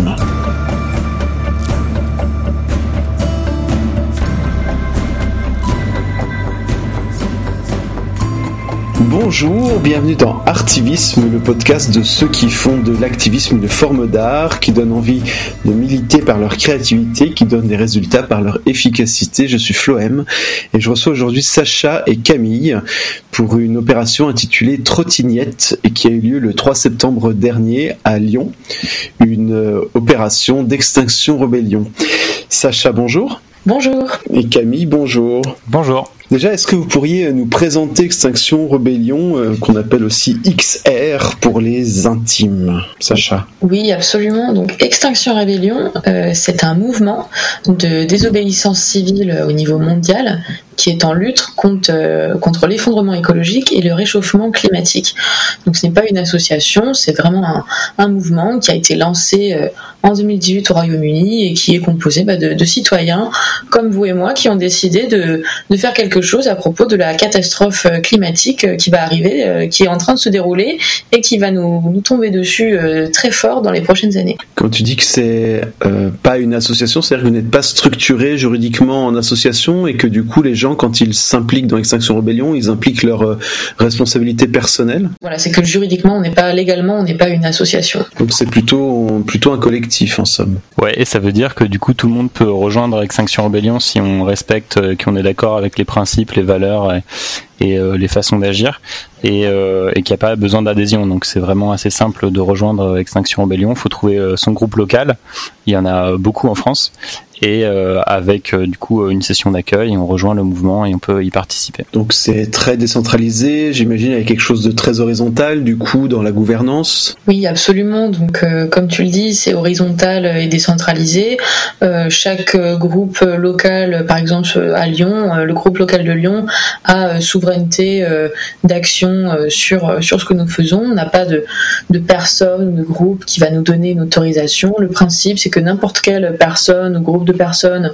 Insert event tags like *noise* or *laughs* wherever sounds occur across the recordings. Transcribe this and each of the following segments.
me. Bonjour, bienvenue dans Artivisme, le podcast de ceux qui font de l'activisme une forme d'art, qui donne envie de militer par leur créativité, qui donne des résultats par leur efficacité. Je suis Floem et je reçois aujourd'hui Sacha et Camille pour une opération intitulée Trottinette et qui a eu lieu le 3 septembre dernier à Lyon, une euh, opération d'extinction rébellion. Sacha, bonjour. Bonjour. Et Camille, bonjour. Bonjour. Déjà, est-ce que vous pourriez nous présenter Extinction Rebellion, euh, qu'on appelle aussi XR pour les intimes, Sacha? Oui, absolument. Donc, Extinction Rebellion, euh, c'est un mouvement de désobéissance civile au niveau mondial qui est en lutte contre, euh, contre l'effondrement écologique et le réchauffement climatique. Donc, ce n'est pas une association, c'est vraiment un, mouvement qui a été lancé euh, en 2018 au Royaume-Uni et qui est composé bah, de, citoyens comme vous et moi qui ont décidé de, de faire quelque chose à propos de la catastrophe euh, climatique qui va arriver, qui est en train de se dérouler et qui va nous, nous tomber dessus très fort dans les prochaines années. Quand tu dis que c'est pas une association, c'est-à-dire que vous n'êtes pas structuré juridiquement en association et que du coup les gens, quand ils s'impliquent dans Extinction Rebellion, ils impliquent leur euh, responsabilité personnelle Voilà, c'est que juridiquement, on n'est pas légalement, on n'est pas une association. Donc c'est plutôt, plutôt un collectif en somme. Ouais, et ça veut dire que du coup tout le monde peut rejoindre Extinction Rebellion si on respecte, euh, qu'on est d'accord avec les principes, les valeurs et, et euh, les façons d'agir et, euh, et qu'il n'y a pas besoin d'adhésion. Donc c'est vraiment assez simple de rejoindre Extinction Rebellion. Il faut trouver euh, son groupe local. Il y en a beaucoup en France et euh, avec euh, du coup une session d'accueil, on rejoint le mouvement et on peut y participer. Donc c'est très décentralisé, j'imagine avec quelque chose de très horizontal du coup dans la gouvernance. Oui, absolument. Donc euh, comme tu le dis, c'est horizontal et décentralisé. chaque groupe local, par exemple à Lyon, le groupe local de Lyon a souveraineté d'action sur sur ce que nous faisons. On n'a pas de de personne, de groupe qui va nous donner une autorisation. Le principe, c'est que n'importe quelle personne ou groupe de personnes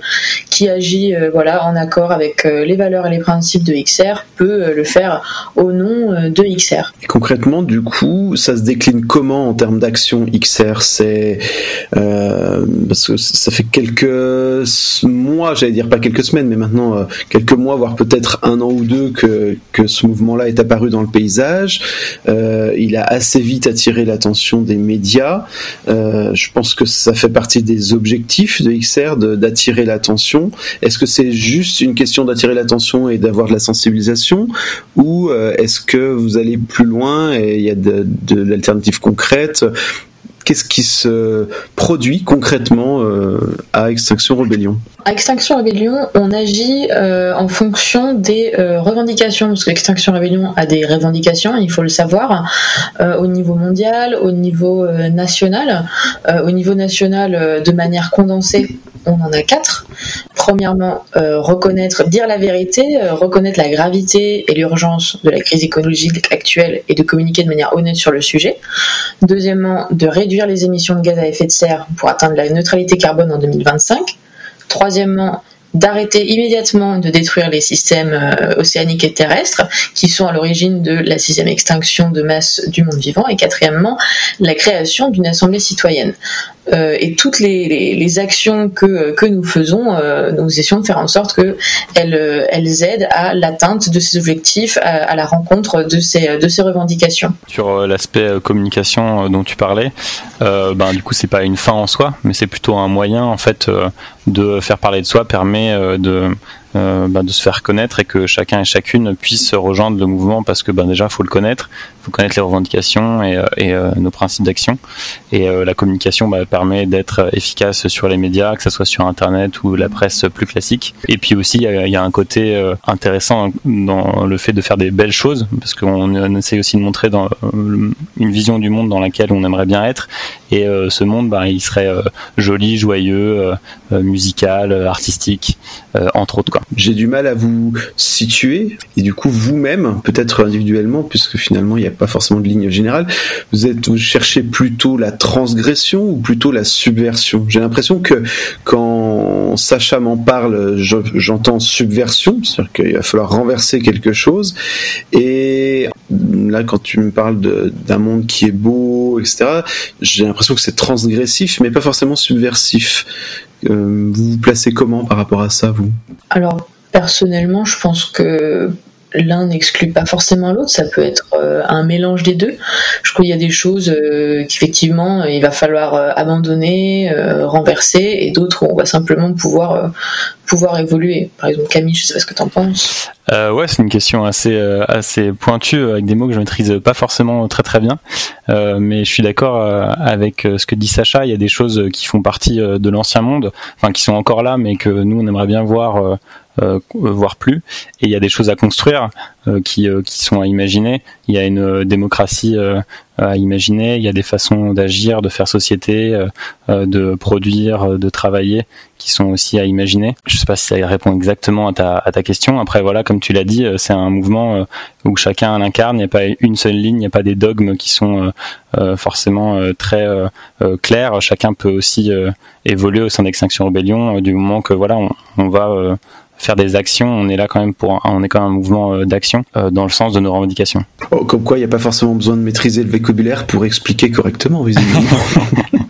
qui agit euh, voilà, en accord avec euh, les valeurs et les principes de XR peut euh, le faire au nom de XR. Concrètement, du coup, ça se décline comment en termes d'action XR C'est parce que ça fait quelques mois, j'allais dire pas quelques semaines, mais maintenant quelques mois, voire peut-être un an ou deux que, que ce mouvement-là est apparu dans le paysage. Il a assez vite attiré l'attention des médias. je pense que ça fait partie des objectifs de XR d'attirer l'attention Est-ce que c'est juste une question d'attirer l'attention et d'avoir de la sensibilisation ou euh, est-ce que vous allez plus loin et il y a de, l'alternative concrète? Qu'est-ce qui se produit concrètement euh, à Extinction Rebellion? À Extinction Rebellion, on agit euh, en fonction des revendications, parce que Extinction Rebellion a des revendications, il faut le savoir, au niveau mondial, au niveau national. au niveau national, de manière condensée, on en a quatre. Premièrement, reconnaître, dire la vérité, reconnaître la gravité et l'urgence de la crise écologique actuelle et de communiquer de manière honnête sur le sujet. Deuxièmement, de réduire les émissions de gaz à effet de serre pour atteindre la neutralité carbone en 2025. Troisièmement, d'arrêter immédiatement de détruire les systèmes euh, océaniques et terrestres qui sont à l'origine de la sixième extinction de masse du monde vivant et quatrièmement la création d'une assemblée citoyenne euh, et toutes les, actions que, que nous faisons euh, nous essayons de faire en sorte que elles, elles aident à l'atteinte de ces objectifs à, à, la rencontre de ces, de ces revendications. Sur l'aspect communication dont tu parlais ben du coup c'est pas une fin en soi mais c'est plutôt un moyen en fait de faire parler de soi permet de euh, bah, de se faire connaître et que chacun et chacune puisse rejoindre le mouvement parce que ben déjà faut le connaître, faut connaître les revendications et, et euh, nos principes d'action. Et euh, la communication bah, permet d'être efficace sur les médias, que ce soit sur internet ou la presse plus classique. Et puis aussi il y, a un côté intéressant dans le fait de faire des belles choses parce qu'on on essaie aussi de montrer dans une vision du monde dans laquelle on aimerait bien être. Et ce monde bah, il serait joli, joyeux, musical, artistique, entre autres J'ai du mal à vous situer et du coup vous-même, peut-être individuellement, puisque finalement il n'y a pas forcément de ligne générale, vous êtes vous cherchez plutôt la transgression ou plutôt la subversion? J'ai l'impression que quand Sacha m'en parle, j'entends subversion, c'est-à-dire qu'il va falloir renverser quelque chose. Et là, quand tu me parles d'un monde qui est beau, etc., j'ai l'impression que c'est transgressif, mais pas forcément subversif. Euh, vous vous placez comment par rapport à ça, vous? Alors, personnellement, je pense que l'un n'exclut pas forcément l'autre, ça peut être euh, un mélange des deux. Je crois qu'il y a des choses euh, qu'effectivement il va falloir euh, abandonner, renverser, et d'autres où on va simplement pouvoir pouvoir évoluer. Par exemple, Camille, je sais pas ce que tu en penses. ouais, c'est une question assez assez pointue avec des mots que je maîtrise pas forcément très très bien, mais je suis d'accord avec ce que dit Sacha. Il y a des choses qui font partie de l'ancien monde, enfin qui sont encore là, mais que nous on aimerait bien voir euh, voire plus. Et il y a des choses à construire euh, qui, euh, qui sont à imaginer. Il y a une démocratie à imaginer. Il y a des façons d'agir, de faire société, de produire, de travailler qui sont aussi à imaginer. Je sais pas si ça répond exactement à ta, à ta question. Après, voilà, comme tu l'as dit, c'est un mouvement où chacun l'incarne. Il n'y a pas une seule ligne, il n'y a pas des dogmes qui sont forcément très clairs. Chacun peut aussi évoluer au sein d'Extinction Rebellion du moment que voilà, on, on va faire des actions. On est là quand même pour, on est quand même un mouvement euh, d'action euh, dans le sens de nos revendications. Oh, comme quoi, il n'y a pas forcément besoin de maîtriser le vocabulaire pour expliquer correctement, visiblement. *laughs*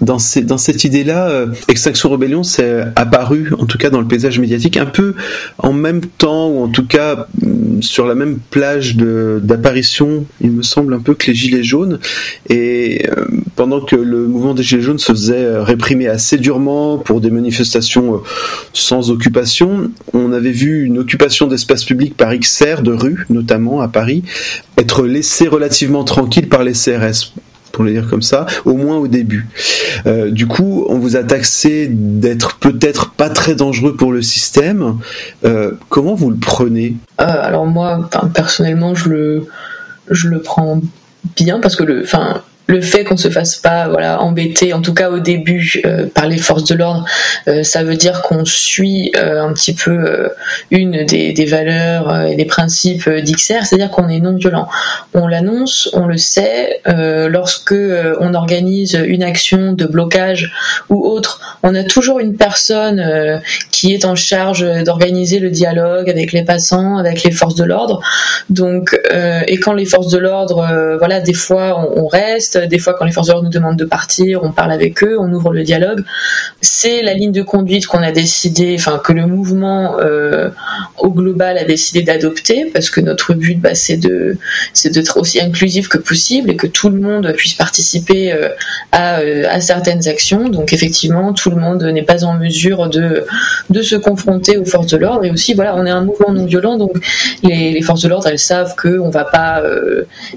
dans, cette idée-là, euh, Extinction Rebellion s'est apparu, en tout cas dans le paysage médiatique, un peu en même temps, ou en tout cas mm, sur la même plage d'apparition, il me semble, un peu que les Gilets jaunes. Et euh, pendant que le mouvement des Gilets jaunes se faisait euh, réprimer assez durement pour des manifestations sans occupation, on avait vu une occupation d'espace public par XR, de rue notamment à Paris, être laissée relativement tranquille par les CRS pour le dire comme ça, au moins au début. Euh, du coup, on vous a taxé d'être peut-être pas très dangereux pour le système. Euh, comment vous le prenez? Euh, Alors moi, personnellement, je le, je le prends bien parce que le, le fait qu'on se fasse pas voilà embêter en tout cas au début euh, par les forces de l'ordre euh, ça veut dire qu'on suit euh, un petit peu une des, des valeurs et des principes d'XR c'est-à-dire qu'on est non violent on l'annonce on le sait lorsque on organise une action de blocage ou autre on a toujours une personne qui est en charge d'organiser le dialogue avec les passants avec les forces de l'ordre. Donc et quand les forces de l'ordre voilà des fois on, on reste des fois, quand les forces de l'ordre nous demandent de partir, on parle avec eux, on ouvre le dialogue. C'est la ligne de conduite qu'on a décidé, enfin que le mouvement euh, au global a décidé d'adopter, parce que notre but, bah, c'est de, c'est d'être aussi inclusif que possible et que tout le monde puisse participer euh, à, euh, certaines actions. Donc effectivement, tout le monde n'est pas en mesure de, de se confronter aux forces de l'ordre. Et aussi, voilà, on est un mouvement non violent, donc les, les forces de l'ordre, elles savent qu'on va pas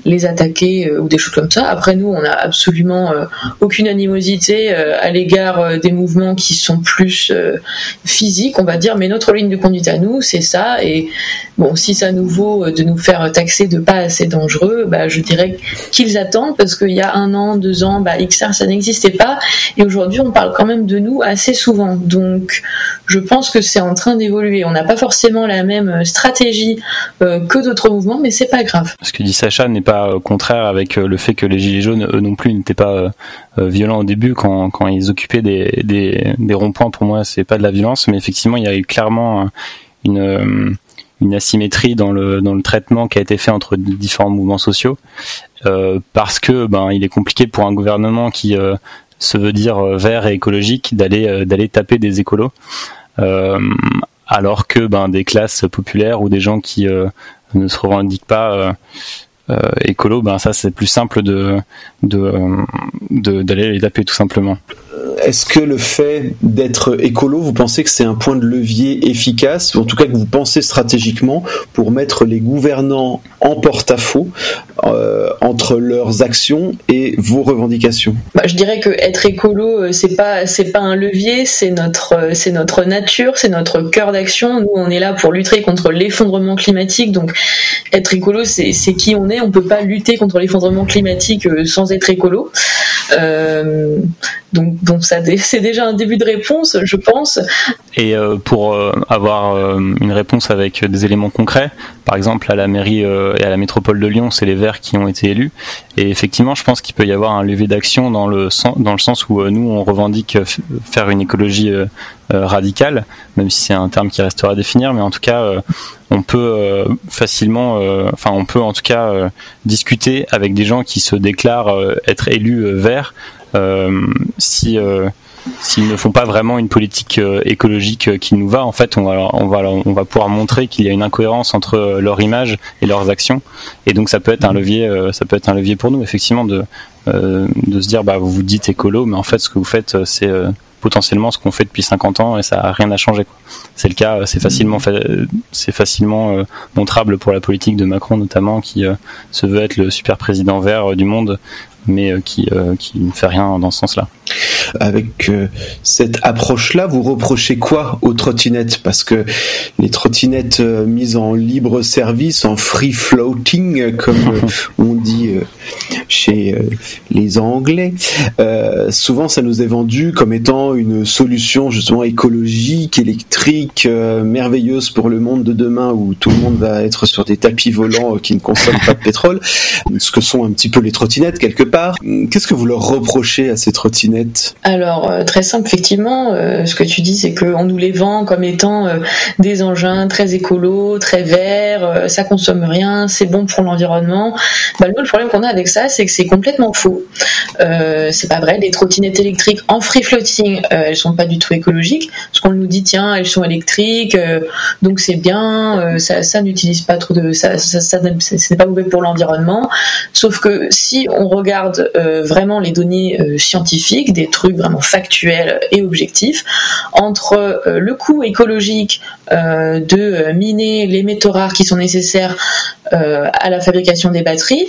les attaquer ou des choses comme ça. Après, nous, on n'a absolument euh, aucune animosité euh, à l'égard euh, des mouvements qui sont plus physiques, on va dire, mais notre ligne de conduite à nous, c'est ça. Et bon, si ça nous vaut de nous faire taxer de pas assez dangereux, bah, je dirais qu'ils attendent parce qu'il y a un an, deux ans, bah, XR ça n'existait pas et aujourd'hui on parle quand même de nous assez souvent. Donc je pense que c'est en train d'évoluer. On n'a pas forcément la même stratégie que d'autres mouvements, mais c'est pas grave. Ce que dit Sacha n'est pas contraire avec le fait que les Gilets jaunes eux non plus n'étaient pas euh, euh, violents au début quand, ils occupaient des, des, ronds-points. Pour moi, c'est pas de la violence, mais effectivement, il y a eu clairement une euh, une asymétrie dans le dans le traitement qui a été fait entre différents mouvements sociaux parce que ben il est compliqué pour un gouvernement qui se veut dire vert et écologique d'aller taper des écolos alors que ben des classes populaires ou des gens qui ne se revendiquent pas écolo, ben ça c'est plus simple de d'aller les taper tout simplement est-ce que le fait d'être écolo, vous pensez que c'est un point de levier efficace, ou en tout cas que vous pensez stratégiquement pour mettre les gouvernants en porte-à-faux euh, entre leurs actions et vos revendications? Bah, Je dirais que être écolo, euh, c'est pas c'est pas un levier, c'est notre euh, c'est notre nature, c'est notre cœur d'action. Nous, on est là pour lutter contre l'effondrement climatique. Donc, être écolo, c'est qui on est. On peut pas lutter contre l'effondrement climatique sans être écolo. Donc, bon, ça c'est déjà un début de réponse, je pense. Et pour avoir une réponse avec des éléments concrets, par exemple à la mairie et à la métropole de Lyon, c'est les Verts qui ont été élus. Et effectivement, je pense qu'il peut y avoir un levier d'action dans le dans le sens où nous on revendique faire une écologie radicale, même si c'est un terme qui restera à définir, mais en tout cas on peut euh, facilement, euh, enfin on peut en tout cas euh, discuter avec des gens qui se déclarent être élus verts si s'ils ne font pas vraiment une politique écologique qui nous va, en fait, on va, on va, on va pouvoir montrer qu'il y a une incohérence entre leur image et leurs actions. Et donc, ça peut être un levier, ça peut être un levier pour nous, effectivement, de, de se dire, bah, vous vous dites écolo, mais en fait, ce que vous faites, c'est potentiellement ce qu'on fait depuis 50 ans et ça a rien à changer. C'est le cas, c'est facilement, c'est facilement euh, montrable pour la politique de Macron notamment, qui euh, se veut être le super président vert euh, du monde, mais qui, qui ne fait rien dans ce sens-là. Avec cette approche-là, vous reprochez quoi aux trottinettes? Parce que les trottinettes mises en libre service, en free floating, comme *laughs* on dit chez euh, les Anglais, euh, souvent ça nous est vendu comme étant une solution justement écologique, électrique, euh, merveilleuse pour le monde de demain où tout le monde va être sur des tapis volants qui ne consomment pas de pétrole, ce que sont un petit peu les trottinettes quelque part. Qu'est-ce que vous leur reprochez à ces trottinettes? Alors très simple, effectivement, ce que tu dis c'est qu'on nous les vend comme étant des engins très écolos, très verts, ça consomme rien, c'est bon pour l'environnement. Bah, le problème qu'on a avec ça, c'est que c'est complètement faux. Euh, c'est pas vrai. Les trottinettes électriques en free floating, euh, elles sont pas du tout écologiques. Parce qu'on nous dit tiens, elles sont électriques, euh, donc c'est bien. ça, n'utilise pas trop de, ça, ça, ça pas mauvais pour l'environnement. Sauf que si on regarde vraiment les données scientifiques, des trucs vraiment factuels et objectifs, entre le coût écologique de miner les métaux rares qui sont nécessaires à la fabrication des batteries,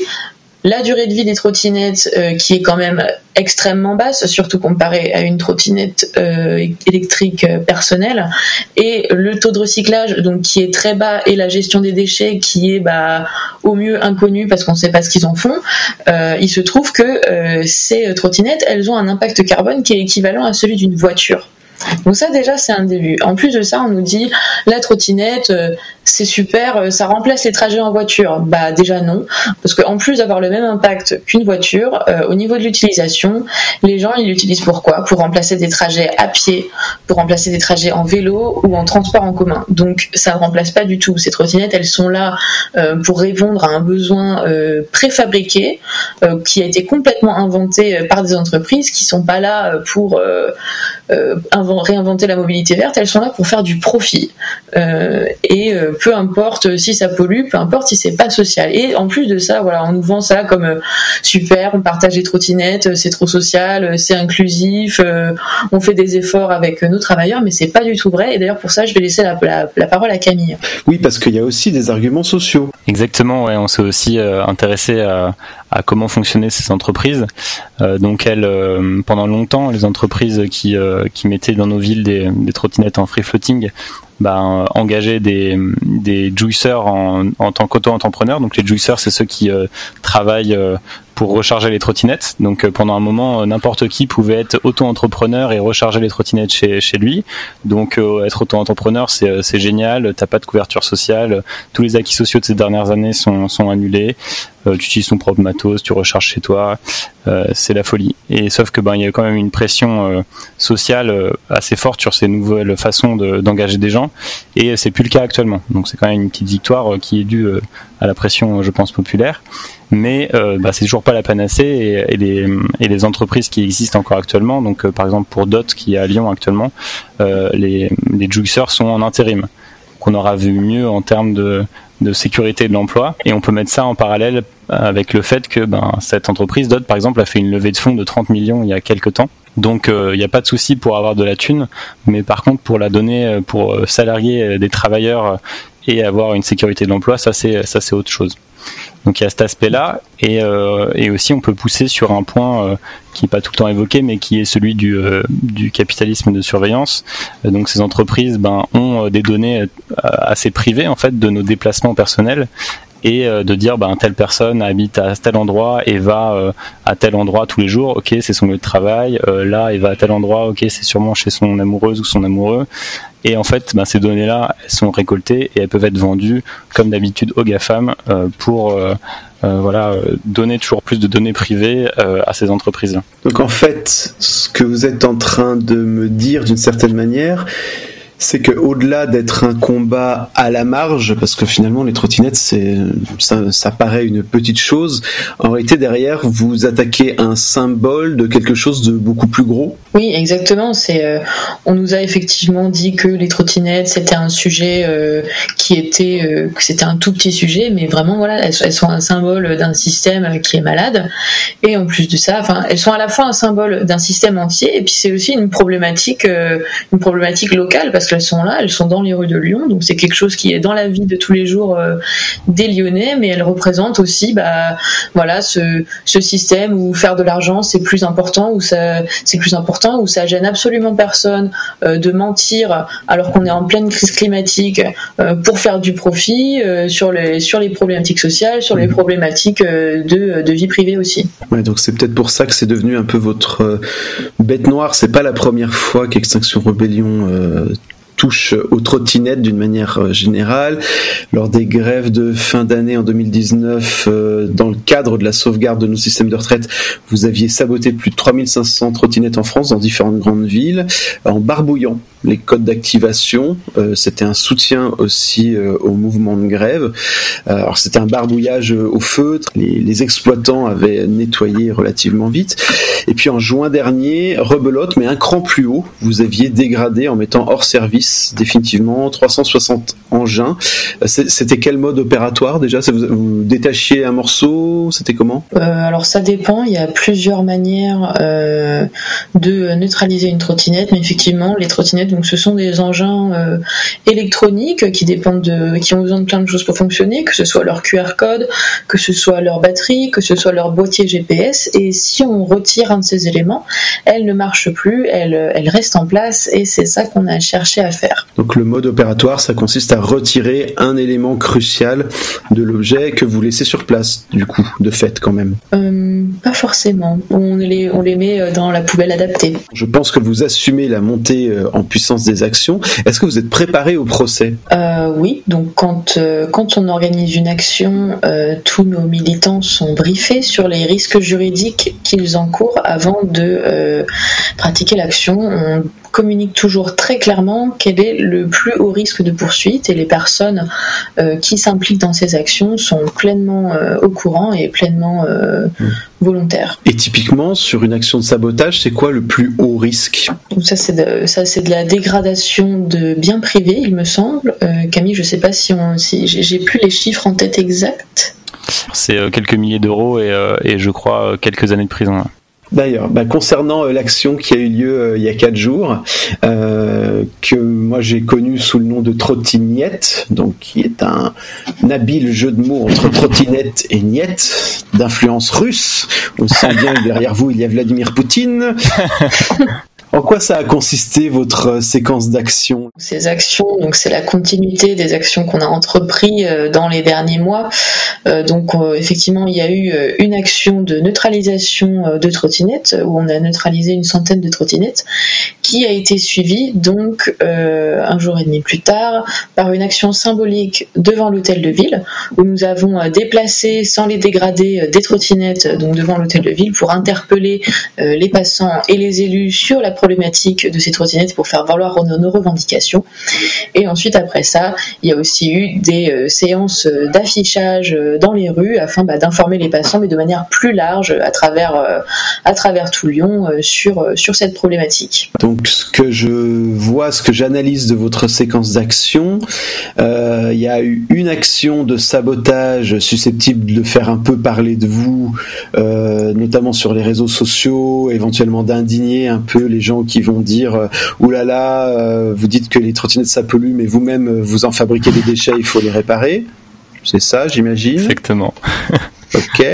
la durée de vie des trottinettes euh, qui est quand même extrêmement basse, surtout comparée à une trottinette euh, électrique euh, personnelle, et le taux de recyclage donc qui est très bas et la gestion des déchets qui est bah, au mieux inconnue parce qu'on ne sait pas ce qu'ils en font, il se trouve que ces trottinettes elles ont un impact carbone qui est équivalent à celui d'une voiture. Donc ça déjà c'est un début. En plus de ça, on nous dit la trottinette c'est super, euh, ça remplace les trajets en voiture. Bah déjà non, parce qu'en plus d'avoir le même impact qu'une voiture, euh, au niveau de l'utilisation, les gens ils l'utilisent pour quoi? Pour remplacer des trajets à pied, pour remplacer des trajets en vélo ou en transport en commun. Donc ça ne remplace pas du tout. Ces trottinettes elles sont là pour répondre à un besoin préfabriqué qui a été complètement inventé par des entreprises qui sont pas là pour réinventer la mobilité verte, elles sont là pour faire du profit. Euh, et euh, peu importe si ça pollue, peu importe si c'est pas social. Et en plus de ça, voilà, on nous vend ça comme euh, super, on partage les trottinettes, c'est trop social, c'est inclusif, on fait des efforts avec nos travailleurs, mais c'est pas du tout vrai. Et d'ailleurs pour ça, je vais laisser la, la, parole à Camille. Oui, parce qu'il y a aussi des arguments sociaux. Exactement, ouais, on s'est aussi intéressé à, à comment fonctionnaient ces entreprises. Euh, donc elles, euh, pendant longtemps, les entreprises qui, euh, qui mettaient dans nos villes des, des trottinettes en free floating bah, engager des, des juiceurs en, en tant qu'auto-entrepreneurs. Donc les juiceurs, c'est ceux qui euh, travaillent euh, pour recharger les trottinettes. Donc euh, pendant un moment, n'importe qui pouvait être auto-entrepreneur et recharger les trottinettes chez, chez lui. Donc être auto-entrepreneur, c'est, c'est génial. T'as pas de couverture sociale. Tous les acquis sociaux de ces dernières années sont, sont annulés. tu utilises ton propre matos, tu recharges chez toi. c'est la folie. Et sauf que ben il y a quand même une pression sociale assez forte sur ces nouvelles façons de, d'engager des gens et c'est plus le cas actuellement. Donc c'est quand même une petite victoire euh, qui est due euh, à la pression, je pense, populaire. Mais euh, bah, c'est toujours pas la panacée et, les, et, les, entreprises qui existent encore actuellement, donc par exemple pour DOT qui est à Lyon actuellement, les, les juiceurs sont en intérim. Qu'on aura vu mieux en termes de, sécurité de l'emploi et on peut mettre ça en parallèle avec le fait que ben, cette entreprise DOT par exemple a fait une levée de fonds de 30 millions il y a quelques temps donc il euh, n'y a pas de souci pour avoir de la thune, mais par contre pour la donner, euh, pour euh, salarier des travailleurs et avoir une sécurité de l'emploi, ça c'est ça c'est autre chose. Donc il y a cet aspect-là, et, et, aussi on peut pousser sur un point qui n'est pas tout le temps évoqué, mais qui est celui du, du capitalisme de surveillance. donc ces entreprises ben, ont des données assez privées en fait de nos déplacements personnels, et de dire ben telle personne habite à tel endroit et va à tel endroit tous les jours. Ok, c'est son lieu de travail. là, il va à tel endroit. Ok, c'est sûrement chez son amoureuse ou son amoureux. Et en fait, ben, ces données-là, elles sont récoltées et elles peuvent être vendues, comme d'habitude, aux GAFAM euh, pour euh, euh, voilà, donner toujours plus de données privées à ces entreprises. Donc en fait, ce que vous êtes en train de me dire d'une certaine manière, c'est que au-delà d'être un combat à la marge, parce que finalement les trottinettes, ça, paraît une petite chose. En réalité, derrière, vous attaquez un symbole de quelque chose de beaucoup plus gros. Oui, exactement. Euh, on nous a effectivement dit que les trottinettes c'était un sujet euh, qui était, euh, c'était un tout petit sujet, mais vraiment voilà, elles, elles sont un symbole d'un système qui est malade. Et en plus de ça, enfin, elles sont à la fois un symbole d'un système entier, et puis c'est aussi une problématique, une problématique locale parce elles sont là, elles sont dans les rues de Lyon, donc c'est quelque chose qui est dans la vie de tous les jours euh, des Lyonnais, mais elles représentent aussi, bah, voilà, ce, système où faire de l'argent c'est plus important, où ça c'est plus important, où ça gêne absolument personne euh, de mentir alors qu'on est en pleine crise climatique euh, pour faire du profit sur les sur les problématiques sociales, sur les mmh. problématiques de, de vie privée aussi. Ouais, donc c'est peut-être pour ça que c'est devenu un peu votre bête noire. C'est pas la première fois qu'Extinction Rebellion touche aux trottinettes d'une manière euh, générale. Lors des grèves de fin d'année en 2019, euh, dans le cadre de la sauvegarde de nos systèmes de retraite, vous aviez saboté plus de 3500 trottinettes en France dans différentes grandes villes en barbouillant les codes d'activation. Euh, c'était un soutien aussi au mouvement de grève. alors c'était un barbouillage au feutre. Les, les, exploitants avaient nettoyé relativement vite. Et puis en juin dernier, rebelote, mais un cran plus haut, vous aviez dégradé en mettant hors service définitivement, 360 engins. C'était quel mode opératoire déjà? Vous, détachiez un morceau? C'était comment? Euh, Alors ça dépend, il y a plusieurs manières euh, de neutraliser une trottinette, mais effectivement les trottinettes, donc ce sont des engins euh, électroniques qui dépendent de, qui ont besoin de plein de choses pour fonctionner, que ce soit leur QR code, que ce soit leur batterie, que ce soit leur boîtier GPS, et si on retire un de ces éléments, elle ne marche plus, elle, elle reste en place, et c'est ça qu'on a cherché à donc le mode opératoire, ça consiste à retirer un élément crucial de l'objet que vous laissez sur place, du coup, de fait quand même. Euh, pas forcément. On les, on les met euh, dans la poubelle adaptée. Je pense que vous assumez la montée en puissance des actions. Est-ce que vous êtes préparé au procès? Oui. Donc quand, quand on organise une action, tous nos militants sont briefés sur les risques juridiques qu'ils encourent avant de pratiquer l'action. On communique toujours très clairement quel est le plus haut risque de poursuite et les personnes euh, qui s'impliquent dans ces actions sont pleinement euh, au courant et pleinement euh, mmh. volontaires. Et typiquement, sur une action de sabotage, c'est quoi le plus haut risque? Ça, c'est de, ça, c'est de la dégradation de biens privés, il me semble. Camille, je sais pas si, on, si j'ai plus les chiffres en tête exacts. C'est quelques milliers d'euros et, et, je crois quelques années de prison. D'ailleurs, bah, concernant euh, l'action qui a eu lieu euh, il y a quatre jours, euh, que moi j'ai connu sous le nom de trottinette, donc qui est un, habile jeu de mots entre trottinette et niette, d'influence russe. On sent bien que derrière vous il y a Vladimir Poutine. *laughs* En quoi ça a consisté votre euh, séquence d'actions Ces actions, donc c'est la continuité des actions qu'on a entreprises euh, dans les derniers mois. Euh, donc effectivement, il y a eu une action de neutralisation de trottinettes où on a neutralisé une centaine de trottinettes, qui a été suivie donc un jour et demi plus tard par une action symbolique devant l'hôtel de ville où nous avons déplacé sans les dégrader des trottinettes donc devant l'hôtel de ville pour interpeller les passants et les élus sur la problématique de ces trottinettes pour faire valoir nos, revendications. Et ensuite, après ça, il y a aussi eu des euh, séances d'affichage euh, dans les rues afin bah, d'informer les passants, mais de manière plus large à travers, euh, à travers tout Lyon sur, sur cette problématique. Donc, ce que je vois, ce que j'analyse de votre séquence d'action, il y a eu une action de sabotage susceptible de faire un peu parler de vous, notamment sur les réseaux sociaux, éventuellement d'indigner un peu les gens qui vont dire euh, oulala, là là, euh, vous dites que les trottinettes ça pollue, mais vous-même euh, vous en fabriquez des déchets, il faut les réparer. C'est ça, j'imagine? Exactement. *laughs* Ok.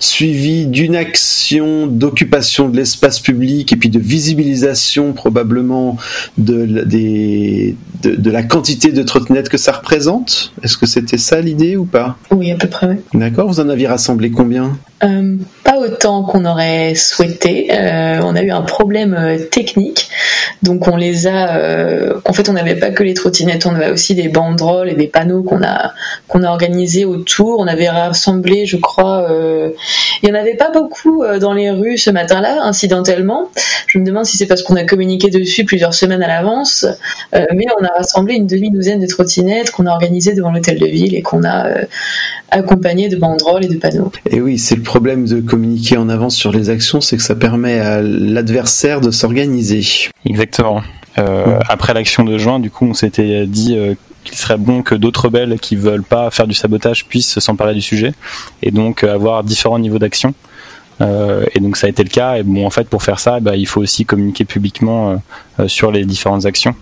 Suivi d'une action d'occupation de l'espace public et puis de visibilisation probablement de, des, de, la quantité de trottinettes que ça représente. Est-ce que c'était ça l'idée ou pas? Oui, à peu près. D'accord. Vous en aviez rassemblé combien? Euh, pas autant qu'on aurait souhaité. Euh, on a eu un problème euh, technique, donc on les a. en fait, on n'avait pas que les trottinettes, on avait aussi des banderoles et des panneaux qu'on a qu'on a organisés autour. On avait rassemblé, je crois, il y en avait pas beaucoup dans les rues ce matin-là, incidentellement. Je me demande si c'est parce qu'on a communiqué dessus plusieurs semaines à l'avance, mais on a rassemblé une demi-douzaine de trottinettes qu'on a organisées devant l'hôtel de ville et qu'on a accompagné de banderoles et de panneaux. Et oui, c'est le problème de communiquer en avance sur les actions, c'est que ça permet à l'adversaire de s'organiser. Exactement. Euh, après l'action de juin, du coup, on s'était dit euh, qu'il serait bon que d'autres rebelles qui veulent pas faire du sabotage puissent s'emparer du sujet et donc euh, avoir différents niveaux d'action. et donc ça a été le cas. Et bon, en fait, pour faire ça, bah, il faut aussi communiquer publiquement sur les différentes actions.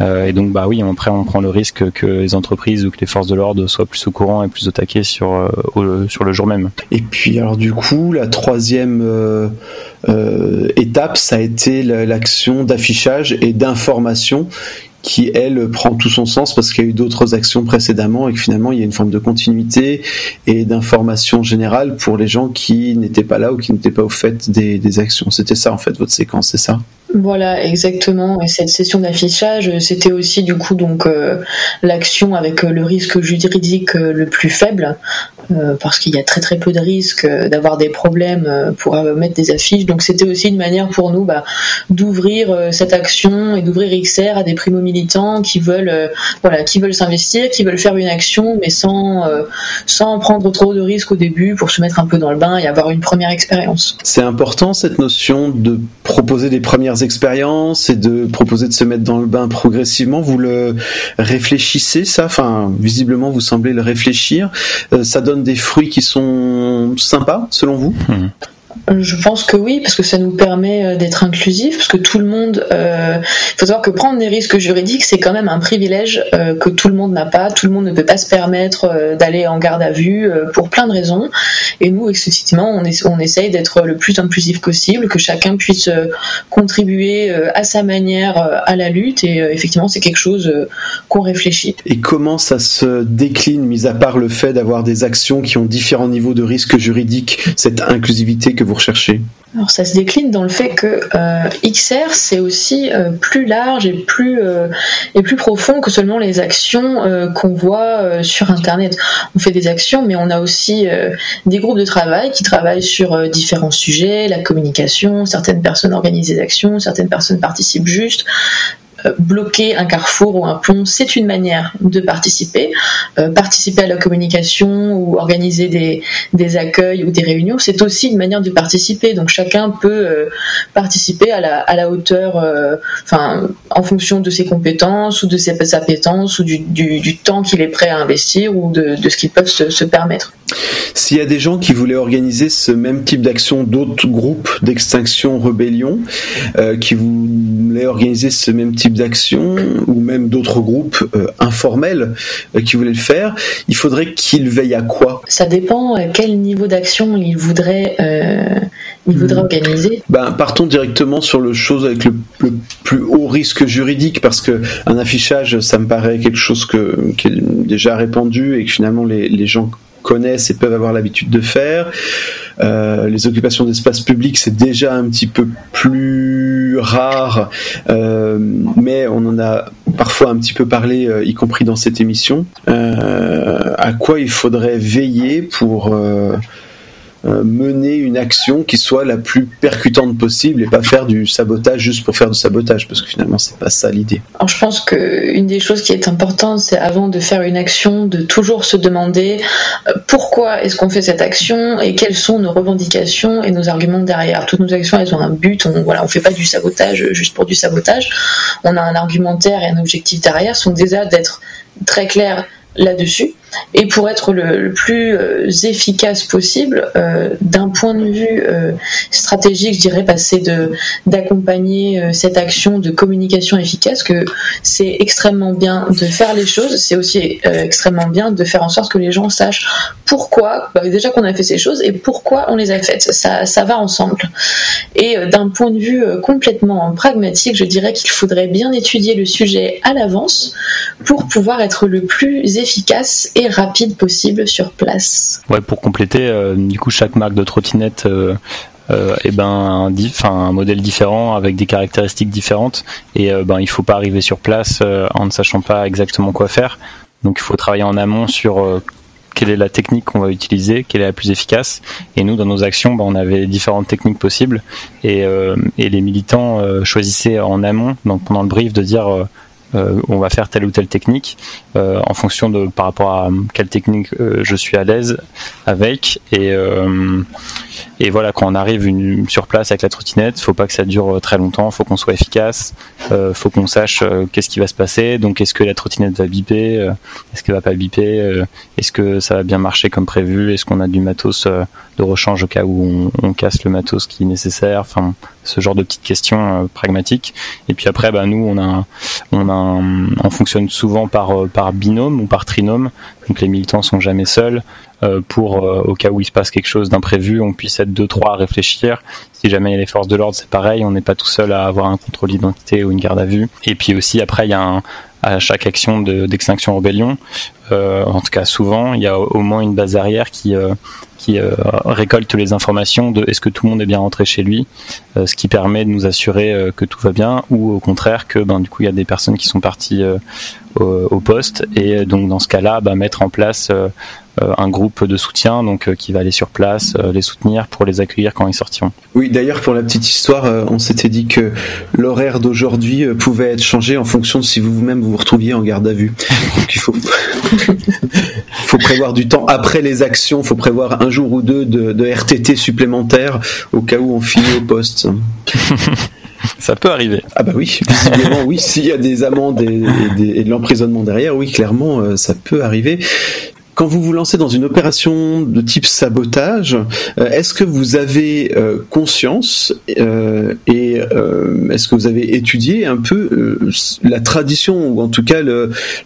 Euh, et donc, bah oui, après, on prend le risque que les entreprises ou que les forces de l'ordre soient plus au courant et plus au taquet sur, euh, sur le jour même. Et puis, alors, du coup, la troisième euh, étape, ça a été l'action d'affichage et d'information qui elle prend tout son sens parce qu'il y a eu d'autres actions précédemment et que finalement il y a une forme de continuité et d'information générale pour les gens qui n'étaient pas là ou qui n'étaient pas au fait des, actions. C'était ça en fait votre séquence, c'est ça? Voilà, exactement. Et cette session d'affichage, c'était aussi du coup donc euh, l'action avec euh, le risque juridique euh, le plus faible, parce qu'il y a très très peu de risques d'avoir des problèmes pour mettre des affiches. Donc c'était aussi une manière pour nous bah, d'ouvrir cette action et d'ouvrir XR à des primo militants qui veulent voilà qui veulent s'investir, qui veulent faire une action, mais sans sans prendre trop de risques au début pour se mettre un peu dans le bain et avoir une première expérience. C'est important cette notion de proposer des premières expériences et de proposer de se mettre dans le bain progressivement. Vous le réfléchissez ça? Enfin, visiblement, vous semblez le réfléchir. Euh, ça donne des fruits qui sont sympas, selon vous? Mmh. Je pense que oui, parce que ça nous permet euh, d'être inclusif, parce que tout le monde, euh, il faut savoir que prendre des risques juridiques, c'est quand même un privilège euh, que tout le monde n'a pas. Tout le monde ne peut pas se permettre d'aller en garde à vue pour plein de raisons. Et nous, effectivement, on, on essaye d'être le plus inclusif possible, que chacun puisse contribuer à sa manière à la lutte. Et effectivement, c'est quelque chose qu'on réfléchit. Et comment ça se décline, mis à part le fait d'avoir des actions qui ont différents niveaux de risques juridiques, cette inclusivité que vous recherchez alors ça se décline dans le fait que euh, XR c'est aussi euh, plus large et plus euh, et plus profond que seulement les actions qu'on voit sur internet. On fait des actions mais on a aussi des groupes de travail qui travaillent sur différents sujets, la communication, certaines personnes organisent des actions, certaines personnes participent juste, bloquer un carrefour ou un pont, c'est une manière de participer. Euh, participer à la communication ou organiser des, accueils ou des réunions, c'est aussi une manière de participer. Donc chacun peut euh, participer à la, hauteur, enfin, en fonction de ses compétences ou de ses appétences ou du, temps qu'il est prêt à investir ou de, ce qu'ils peuvent se permettre. S'il y a des gens qui voulaient organiser ce même type d'action, d'autres groupes d'extinction rébellion, euh, qui voulaient organiser ce même type d'action, ou même d'autres groupes euh, informels euh, qui voulaient le faire, il faudrait qu'ils veillent à quoi? Ça dépend quel niveau d'action ils voudraient, ils voudraient hmm. organiser. Ben, partons directement sur le chose avec le, plus haut risque juridique, parce que un affichage, ça me paraît quelque chose que, qui est déjà répandu et que finalement les, les gens connaissent et peuvent avoir l'habitude de faire. Euh, les occupations d'espace public, c'est déjà un petit peu plus rare, euh, mais on en a parfois un petit peu parlé, euh, y compris dans cette émission. à quoi il faudrait veiller pour euh, mener une action qui soit la plus percutante possible et pas faire du sabotage juste pour faire du sabotage parce que finalement c'est pas ça l'idée. Alors je pense que une des choses qui est importante c'est avant de faire une action de toujours se demander euh, pourquoi est-ce qu'on fait cette action et quelles sont nos revendications et nos arguments derrière. Toutes nos actions elles ont un but, on voilà, on fait pas du sabotage juste pour du sabotage. On a un argumentaire et un objectif derrière sont déjà d'être très clairs là-dessus Et pour être le, plus euh, efficace possible, euh, d'un point de vue euh, stratégique, je dirais passer de d'accompagner cette action de communication efficace, que c'est extrêmement bien de faire les choses, c'est aussi extrêmement bien de faire en sorte que les gens sachent pourquoi, bah, déjà qu'on a fait ces choses et pourquoi on les a faites. Ça, ça va ensemble. Et d'un point de vue complètement pragmatique, je dirais qu'il faudrait bien étudier le sujet à l'avance pour pouvoir être le plus efficace et rapide possible sur place. Ouais, pour compléter, euh, du coup, chaque marque de trottinette euh, euh, eh ben un, un, modèle différent avec des caractéristiques différentes et ben il faut pas arriver sur place en ne sachant pas exactement quoi faire. Donc il faut travailler en amont sur quelle est la technique qu'on va utiliser, quelle est la plus efficace. Et nous, dans nos actions, ben, on avait différentes techniques possibles et, et les militants choisissaient en amont, donc pendant le brief, de dire euh, on va faire telle ou telle technique euh, en fonction de par rapport à quelle technique euh, je suis à l'aise avec et et voilà, quand on arrive une, sur place avec la trottinette, faut pas que ça dure très longtemps, faut qu'on soit efficace, euh, faut qu'on sache qu'est-ce qui va se passer. Donc, est-ce que la trottinette va biper, est-ce qu'elle va pas biper, est-ce que ça va bien marcher comme prévu, est-ce qu'on a du matos de rechange au cas où on, on, casse le matos qui est nécessaire. Enfin, ce genre de petites questions pragmatiques. Et puis après, bah nous, on a, on a, on fonctionne souvent par par binôme ou par trinôme. Donc les militants sont jamais seuls. Euh, pour euh, au cas où il se passe quelque chose d'imprévu, on puisse être deux trois à réfléchir. Si jamais il y a les forces de l'ordre, c'est pareil, on n'est pas tout seul à avoir un contrôle d'identité ou une garde à vue. Et puis aussi après, il y a un, à chaque action d'extinction rébellion, euh, en tout cas souvent, il y a au moins une base arrière qui euh, qui euh, récolte les informations de est-ce que tout le monde est bien rentré chez lui, euh, ce qui permet de nous assurer euh, que tout va bien, ou au contraire que ben du coup il y a des personnes qui sont parties au, au, poste et donc dans ce cas-là, ben, mettre en place euh, un groupe de soutien donc euh, qui va aller sur place euh, les soutenir pour les accueillir quand ils sortiront. Oui, d'ailleurs pour la petite histoire, on s'était dit que l'horaire d'aujourd'hui pouvait être changé en fonction de si vous vous-même vous vous retrouviez en garde à vue. *laughs* Donc il faut *laughs* faut prévoir du temps après les actions, il faut prévoir un jour ou deux de, de RTT supplémentaires au cas où on finit au poste. *laughs* Ça peut arriver. Ah bah oui, visiblement oui, s'il y a des amendes et, et, et de l'emprisonnement derrière, oui, clairement, ça peut arriver quand vous vous lancez dans une opération de type sabotage, euh, est-ce que vous avez euh, conscience euh, et est-ce que vous avez étudié un peu la tradition ou en tout cas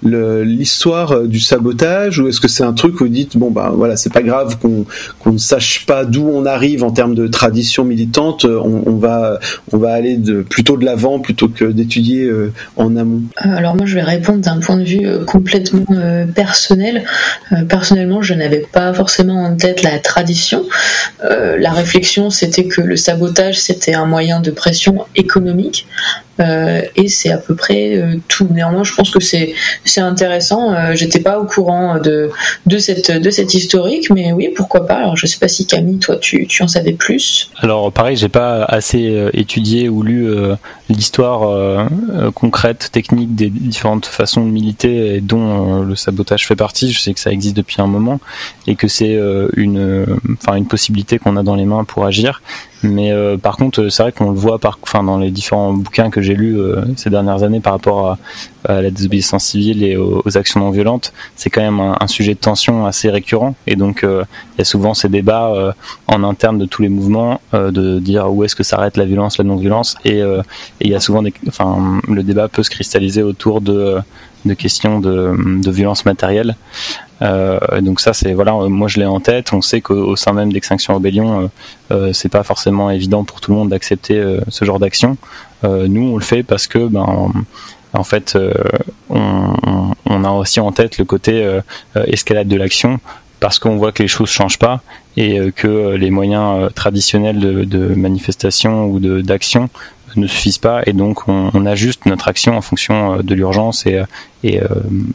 l'histoire du sabotage ou est-ce que c'est un truc où vous dites bon bah voilà c'est pas grave qu'on ne sache pas d'où on arrive en termes de tradition militante, on, va on va aller de, plutôt de l'avant plutôt que d'étudier en amont? Alors moi je vais répondre d'un point de vue complètement personnel. Euh, personnellement, je n'avais pas forcément en tête la tradition. Euh, la réflexion, c'était que le sabotage, c'était un moyen de pression économique. Euh, et c'est à peu près euh, tout. Néanmoins, je pense que c'est c'est intéressant. Euh, J'étais pas au courant de de cette de cette historique, mais oui, pourquoi pas. Alors, je sais pas si Camille, toi, tu, tu en savais plus. Alors, pareil, j'ai pas assez euh, étudié ou lu l'histoire concrète, technique des différentes façons de militer, dont le sabotage fait partie. Je sais que ça existe depuis un moment et que c'est une enfin une possibilité qu'on a dans les mains pour agir. Mais euh, par contre, c'est vrai qu'on le voit par, enfin, dans les différents bouquins que j'ai lus euh, ces dernières années par rapport à, à, la désobéissance civile et aux, actions non violentes, c'est quand même un, sujet de tension assez récurrent. Et donc, euh, il y a souvent ces débats en interne de tous les mouvements de dire où est-ce que s'arrête la violence, la non-violence. Et, il y a souvent, des, enfin, le débat peut se cristalliser autour de de questions de, violence matérielle. Euh, donc ça, c'est voilà, moi je l'ai en tête. On sait qu'au sein même d'Extinction Rebellion, euh, euh, c'est pas forcément évident pour tout le monde d'accepter euh, ce genre d'action. Euh, nous, on le fait parce que, ben, en fait, on, on, a aussi en tête le côté escalade de l'action parce qu'on voit que les choses changent pas et que les moyens traditionnels de manifestation ou d'action ne suffisent pas et donc on, ajuste notre action en fonction euh, de l'urgence et, euh, et euh,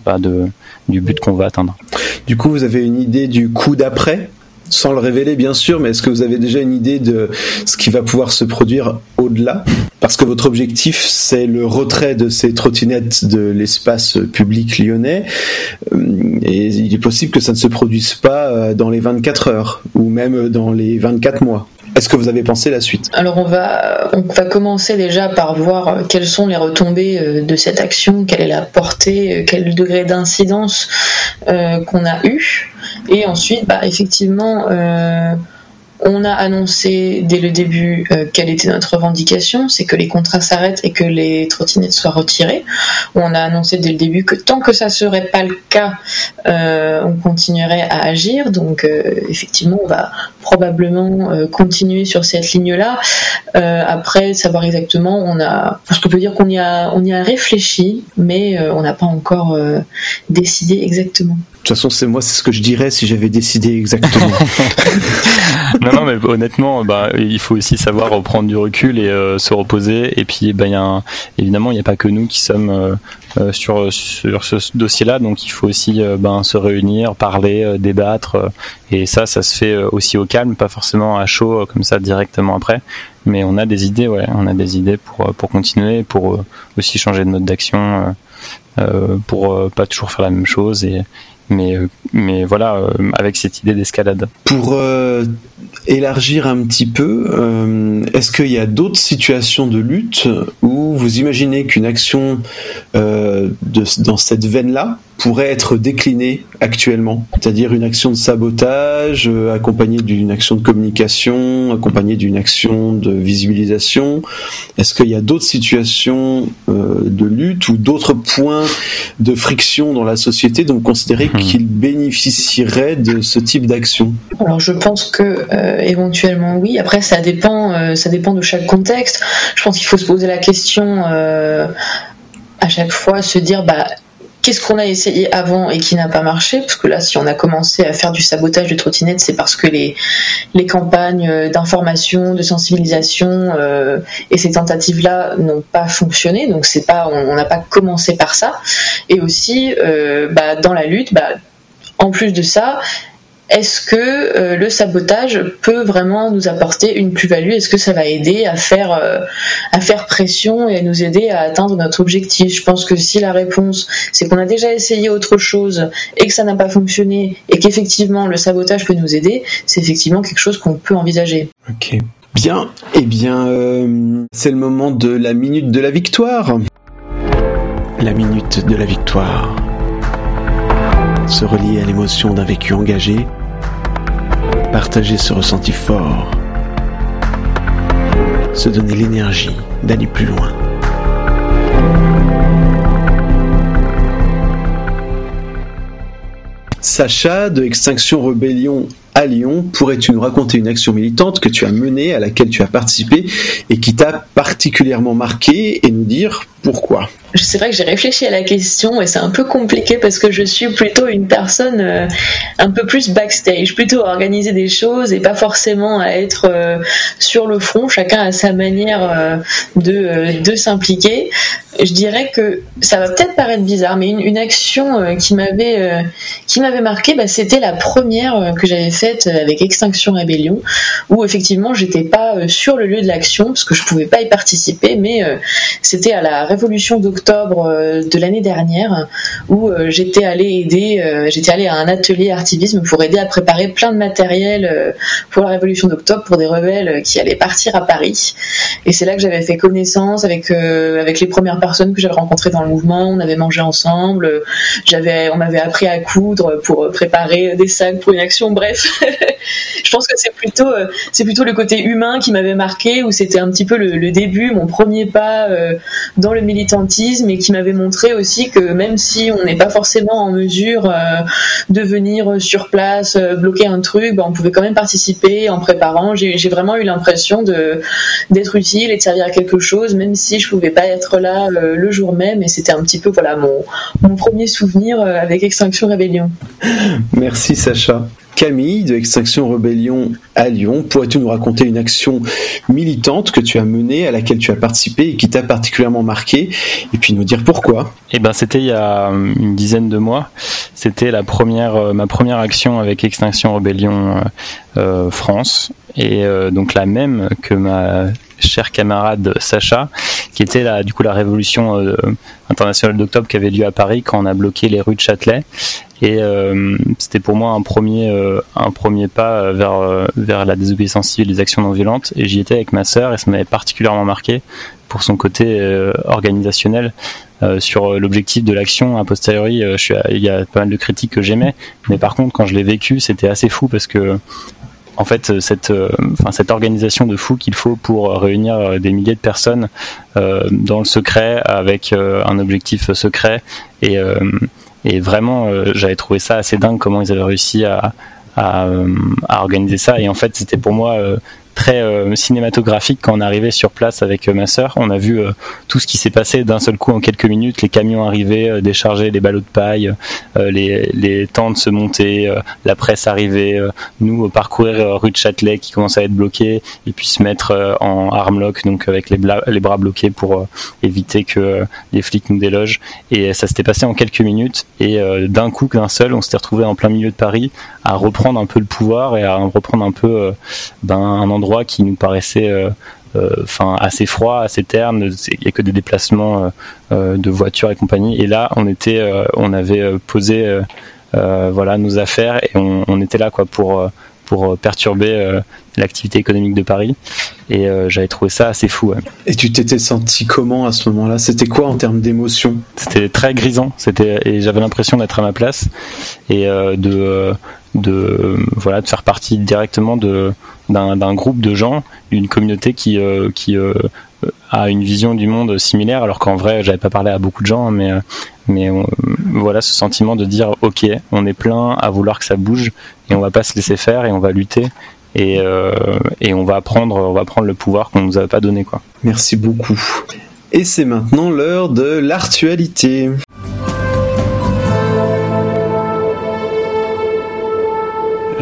bah de, du but qu'on va atteindre. Du coup, vous avez une idée du coup d'après sans le révéler bien sûr, mais est-ce que vous avez déjà une idée de ce qui va pouvoir se produire au-delà? Parce que votre objectif, c'est le retrait de ces trottinettes de l'espace public lyonnais, et il est possible que ça ne se produise pas dans les 24 heures, ou même dans les 24 mois. Est-ce que vous avez pensé la suite Alors on va, on va commencer déjà par voir quelles sont les retombées de cette action, quelle est la portée, quel degré d'incidence qu'on a eu. Et ensuite, bah, effectivement, on a annoncé dès le début euh, quelle était notre revendication, c'est que les contrats s'arrêtent et que les trottinettes soient retirées. On a annoncé dès le début que tant que ça serait pas le cas, euh, on continuerait à agir. Donc euh, effectivement, on va probablement continuer sur cette ligne-là. après, savoir exactement, on a, je peux dire qu'on y y a réfléchi, mais on n'a pas encore décidé exactement. De toute façon, c'est moi, c'est ce que je dirais si j'avais décidé exactement. *laughs* non, non, mais honnêtement, bah, il faut aussi savoir prendre du recul et euh, se reposer. Et puis, bah, y a évidemment, il n'y a pas que nous qui sommes euh, euh, sur sur ce dossier-là, donc il faut aussi ben, se réunir, parler, débattre. et ça, ça se fait aussi au calme, pas forcément à chaud comme ça directement après. Mais on a des idées, ouais, on a des idées pour pour continuer, pour aussi changer de mode d'action. pour pas toujours faire la même chose et, mais, euh, mais voilà, euh, avec cette idée d'escalade. Pour euh, élargir un petit peu, est-ce qu'il y a d'autres situations de lutte où vous imaginez qu'une action de, dans cette veine-là pourrait être déclinée actuellement, c'est-à-dire une action de sabotage euh, accompagnée d'une action de communication, accompagnée d'une action de visibilisation. Est-ce qu'il y a d'autres situations euh, de lutte ou d'autres points de friction dans la société dont vous considérez mhm. qu'ils bénéficieraient de ce type d'action? Alors je pense que euh, éventuellement oui. Après ça dépend, ça dépend de chaque contexte. Je pense qu'il faut se poser la question à chaque fois, se dire bah qu'est-ce qu'on a essayé avant et qui n'a pas marché? Parce que là, si on a commencé à faire du sabotage de trottinettes, c'est parce que les, les campagnes euh, d'information, de sensibilisation euh, et ces tentatives-là n'ont pas fonctionné. Donc c'est pas, on n'a pas commencé par ça. Et aussi, euh, bah, dans la lutte, bah, en plus de ça, est-ce que euh, le sabotage peut vraiment nous apporter une plus-value? Est-ce que ça va aider à faire, euh, à faire pression et à nous aider à atteindre notre objectif? Je pense que si la réponse c'est qu'on a déjà essayé autre chose et que ça n'a pas fonctionné et qu'effectivement le sabotage peut nous aider, c'est effectivement quelque chose qu'on peut envisager. Ok. Bien, eh bien, euh, c'est le moment de la minute de la victoire. La minute de la victoire. Se relier à l'émotion d'un vécu engagé partager ce ressenti fort, se donner l'énergie d'aller plus loin. Sacha de Extinction Rebellion à Lyon, pourrais-tu nous raconter une action militante que tu as menée, à laquelle tu as participé et qui t'a particulièrement marqué et nous dire pourquoi c'est vrai que j'ai réfléchi à la question et c'est un peu compliqué parce que je suis plutôt une personne euh, un peu plus backstage, plutôt à organiser des choses et pas forcément à être euh, sur le front. Chacun a sa manière euh, de, de s'impliquer. Je dirais que ça va peut-être paraître bizarre, mais une, action qui m'avait qui m'avait marqué, bah, c'était la première que j'avais faite avec Extinction Rébellion, où effectivement j'étais pas sur le lieu de l'action parce que je pouvais pas y participer, mais c'était à la Révolution d'octobre octobre euh, de l'année dernière où euh, j'étais allée aider, euh, j'étais allée à un atelier artivisme pour aider à préparer plein de matériel pour la Révolution d'octobre pour des rebelles qui allaient partir à Paris. Et c'est là que j'avais fait connaissance avec avec les premières personnes que j'avais rencontrées dans le mouvement. On avait mangé ensemble. On m'avait appris à coudre pour préparer des sacs pour une action. Bref, *laughs* je pense que c'est plutôt c'est plutôt le côté humain qui m'avait marqué où c'était un petit peu le, début, mon premier pas dans le militantisme mais qui m'avait montré aussi que même si on n'est pas forcément en mesure euh, de venir sur place euh, bloquer un truc, bah, on pouvait quand même participer en préparant. J'ai vraiment eu l'impression de d'être utile et de servir à quelque chose, même si je pouvais pas être là euh, le jour même. Et c'était un petit peu voilà mon mon premier souvenir avec Extinction Rébellion. Merci Sacha. Camille de Extinction Rebellion à Lyon. Pourrais-tu nous raconter une action militante que tu as menée, à laquelle tu as participé et qui t'a particulièrement marqué, et puis nous dire pourquoi? Eh ben, c'était il y a une dizaine de mois. C'était la première, euh, ma première action avec Extinction Rebellion euh, euh, France, et donc la même que ma chère camarade Sacha, qui était la, du coup la révolution internationale d'octobre qui avait lieu à Paris quand on a bloqué les rues de Châtelet Et c'était pour moi un premier, un premier pas vers, vers la désobéissance civile, les actions non violentes. Et j'y étais avec ma sœur et ça m'avait particulièrement marqué pour son côté organisationnel. sur l'objectif de l'action a posteriori, il y a pas mal de critiques que j'aimais, mais par contre quand je l'ai vécu, c'était assez fou parce que en fait cette, enfin, cette organisation de fou qu'il faut pour réunir des milliers de personnes dans le secret avec un objectif secret et et vraiment, euh, j'avais trouvé ça assez dingue comment ils avaient réussi à, à, à organiser ça. Et en fait, c'était pour moi euh, très euh, cinématographique quand on arrivait sur place avec euh, ma sœur. On a vu euh, tout ce qui s'est passé d'un seul coup en quelques minutes, les camions arriver, décharger les ballots de paille, les, les tentes se monter, la presse arriver, nous parcourir rue de Châtelet qui commence à être bloqué et puis se mettre en armlock, donc avec les, les bras bloqués pour éviter que les flics nous délogent. Et ça s'était passé en quelques minutes et d'un coup, d'un seul, on s'était retrouvé en plein milieu de Paris à reprendre un peu le pouvoir et à reprendre un peu ben, un endroit endroit qui nous paraissait euh, euh, enfin assez froid, assez terne. Il n'y a que des déplacements euh, de voitures et compagnie. Et là, on était, on avait posé voilà nos affaires et on, était là quoi pour pour perturber l'activité économique de Paris. Et j'avais trouvé ça assez fou. Et tu t'étais senti comment à ce moment-là? C'était quoi en termes d'émotion? C'était très grisant. C'était et j'avais l'impression d'être à ma place et de de voilà de faire partie directement de d'un groupe de gens, d'une communauté qui euh, qui euh, a une vision du monde similaire, alors qu'en vrai j'avais pas parlé à beaucoup de gens, hein, mais euh, mais voilà ce sentiment de dire ok, on est plein à vouloir que ça bouge et on va pas se laisser faire et on va lutter et et on va prendre on va prendre le pouvoir qu'on nous a pas donné quoi. Merci beaucoup. Et c'est maintenant l'heure de l'actualité.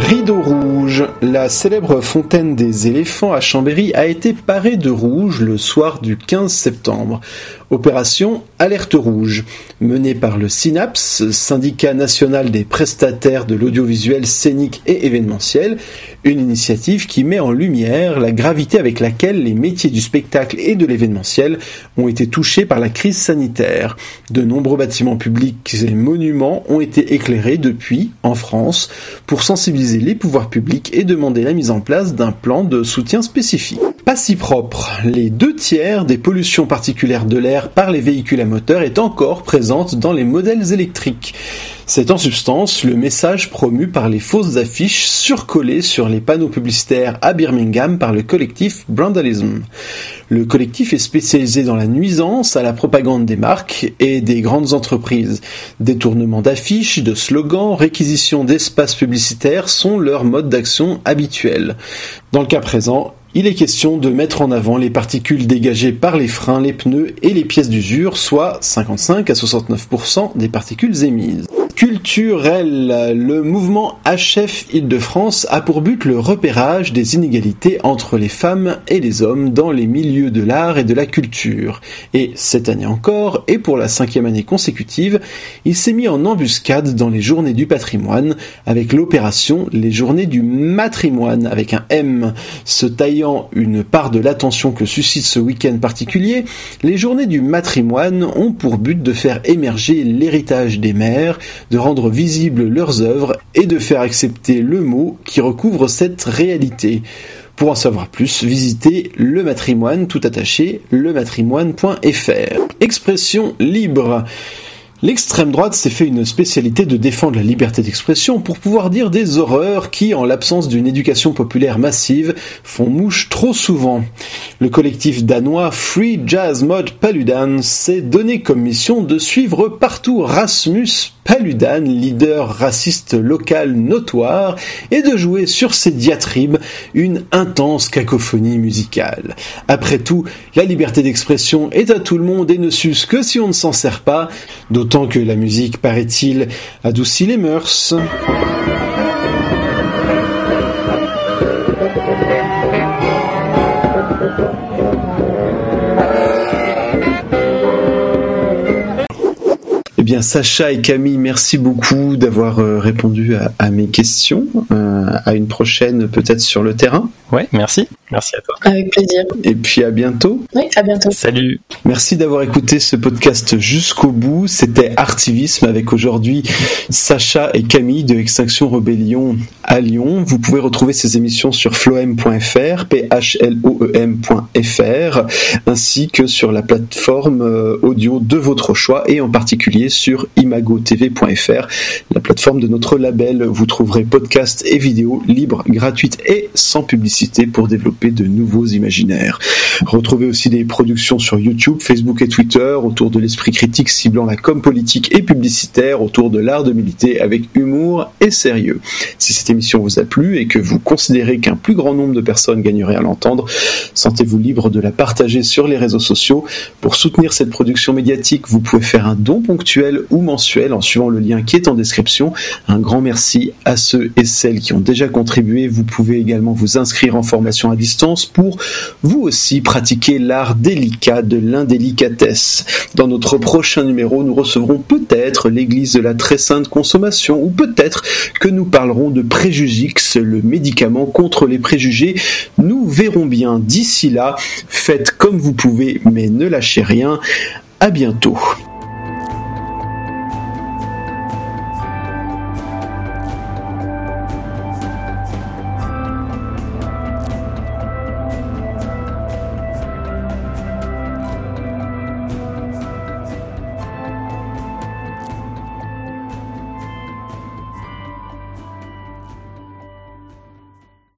Rideau rouge. La célèbre fontaine des éléphants à Chambéry a été parée de rouge le soir du 15 septembre. Opération Alerte Rouge, menée par le SYNAPS, syndicat national des prestataires de l'audiovisuel scénique et événementiel, une initiative qui met en lumière la gravité avec laquelle les métiers du spectacle et de l'événementiel ont été touchés par la crise sanitaire. De nombreux bâtiments publics et monuments ont été éclairés depuis, en France, pour sensibiliser les pouvoirs publics et demander la mise en place d'un plan de soutien spécifique. Pas si propre, les deux tiers des pollutions particulières de l'air par les véhicules à moteur est encore présente dans les modèles électriques. C'est en substance le message promu par les fausses affiches surcollées sur les panneaux publicitaires à Birmingham par le collectif Brandalism. Le collectif est spécialisé dans la nuisance à la propagande des marques et des grandes entreprises. Détournement d'affiches, de slogans, réquisition d'espaces publicitaires sont leurs modes d'action habituels. Dans le cas présent, il est question de mettre en avant les particules dégagées par les freins, les pneus et les pièces d'usure, soit 55 à 69% des particules émises. Culturel, le mouvement HF Île-de-France a pour but le repérage des inégalités entre les femmes et les hommes dans les milieux de l'art et de la culture. Et cette année encore, et pour la cinquième année consécutive, il s'est mis en embuscade dans les journées du patrimoine avec l'opération Les Journées du Matrimoine avec un M, taillant une part de l'attention que suscite ce week-end particulier. Les Journées du Matrimoine ont pour but de faire émerger l'héritage des mères, de rendre visibles leurs œuvres et de faire accepter le mot qui recouvre cette réalité. Pour en savoir plus, visitez le matrimoine tout attaché, lematrimoine.fr. Expression libre. L'extrême droite s'est fait une spécialité de défendre la liberté d'expression pour pouvoir dire des horreurs qui, en l'absence d'une éducation populaire massive, font mouche trop souvent. Le collectif danois Free Jazz Mod Paludan s'est donné comme mission de suivre partout Rasmus Paludan, leader raciste local notoire, et de jouer sur ses diatribes une intense cacophonie musicale. Après tout, la liberté d'expression est à tout le monde et ne s'use que si on ne s'en sert pas, que la musique, paraît-il, adoucit les mœurs. Bien, Sacha et Camille, merci beaucoup d'avoir euh, répondu à, mes questions. Euh, à une prochaine, peut-être sur le terrain. Ouais, merci. Merci à toi. Avec plaisir. Et puis à bientôt. Oui, à bientôt. Salut. Merci d'avoir écouté ce podcast jusqu'au bout. C'était Artivisme avec aujourd'hui Sacha et Camille de Extinction Rebellion à Lyon. Vous pouvez retrouver ces émissions sur floem.fr, p h l o e m.fr, ainsi que sur la plateforme euh, audio de votre choix et en particulier sur imagotv.fr, la plateforme de notre label. Vous trouverez podcasts et vidéos libres, gratuites et sans publicité pour développer de nouveaux imaginaires. Retrouvez aussi des productions sur YouTube, Facebook et Twitter autour de l'esprit critique ciblant la com politique et publicitaire autour de l'art de militer avec humour et sérieux. Si cette émission vous a plu et que vous considérez qu'un plus grand nombre de personnes gagneraient à l'entendre, sentez-vous libre de la partager sur les réseaux sociaux. Pour soutenir cette production médiatique, vous pouvez faire un don ponctuel ou mensuel en suivant le lien qui est en description. Un grand merci à ceux et celles qui ont déjà contribué. Vous pouvez également vous inscrire en formation à distance pour vous aussi pratiquer l'art délicat de l'indélicatesse. Dans notre prochain numéro, nous recevrons peut-être l'église de la très sainte consommation ou peut-être que nous parlerons de Préjugix, le médicament contre les préjugés. Nous verrons bien. D'ici là, faites comme vous pouvez, mais ne lâchez rien. À bientôt.